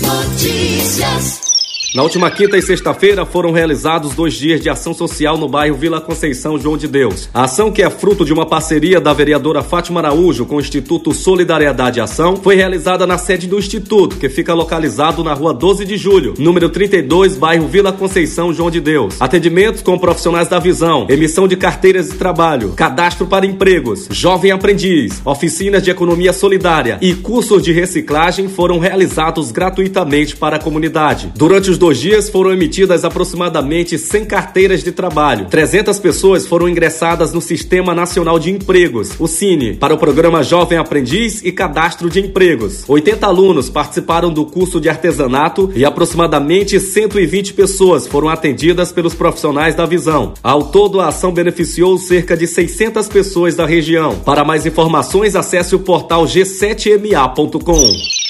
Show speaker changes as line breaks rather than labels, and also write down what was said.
Notícias.
Na última quinta e sexta-feira foram realizados dois dias de ação social no bairro Vila Conceição João de Deus. A ação, que é fruto de uma parceria da vereadora Fátima Araújo com o Instituto Solidariedade e Ação, foi realizada na sede do Instituto, que fica localizado na rua 12 de julho, número 32, bairro Vila Conceição João de Deus. Atendimentos com profissionais da visão, emissão de carteiras de trabalho, cadastro para empregos, jovem aprendiz, oficinas de economia solidária e cursos de reciclagem foram realizados gratuitamente para a comunidade. Durante os dois dias foram emitidas aproximadamente 100 carteiras de trabalho. 300 pessoas foram ingressadas no Sistema Nacional de Empregos, o Cine, para o programa Jovem Aprendiz e Cadastro de Empregos. 80 alunos participaram do curso de artesanato e aproximadamente 120 pessoas foram atendidas pelos profissionais da visão. Ao todo, a ação beneficiou cerca de 600 pessoas da região. Para mais informações, acesse o portal g7ma.com.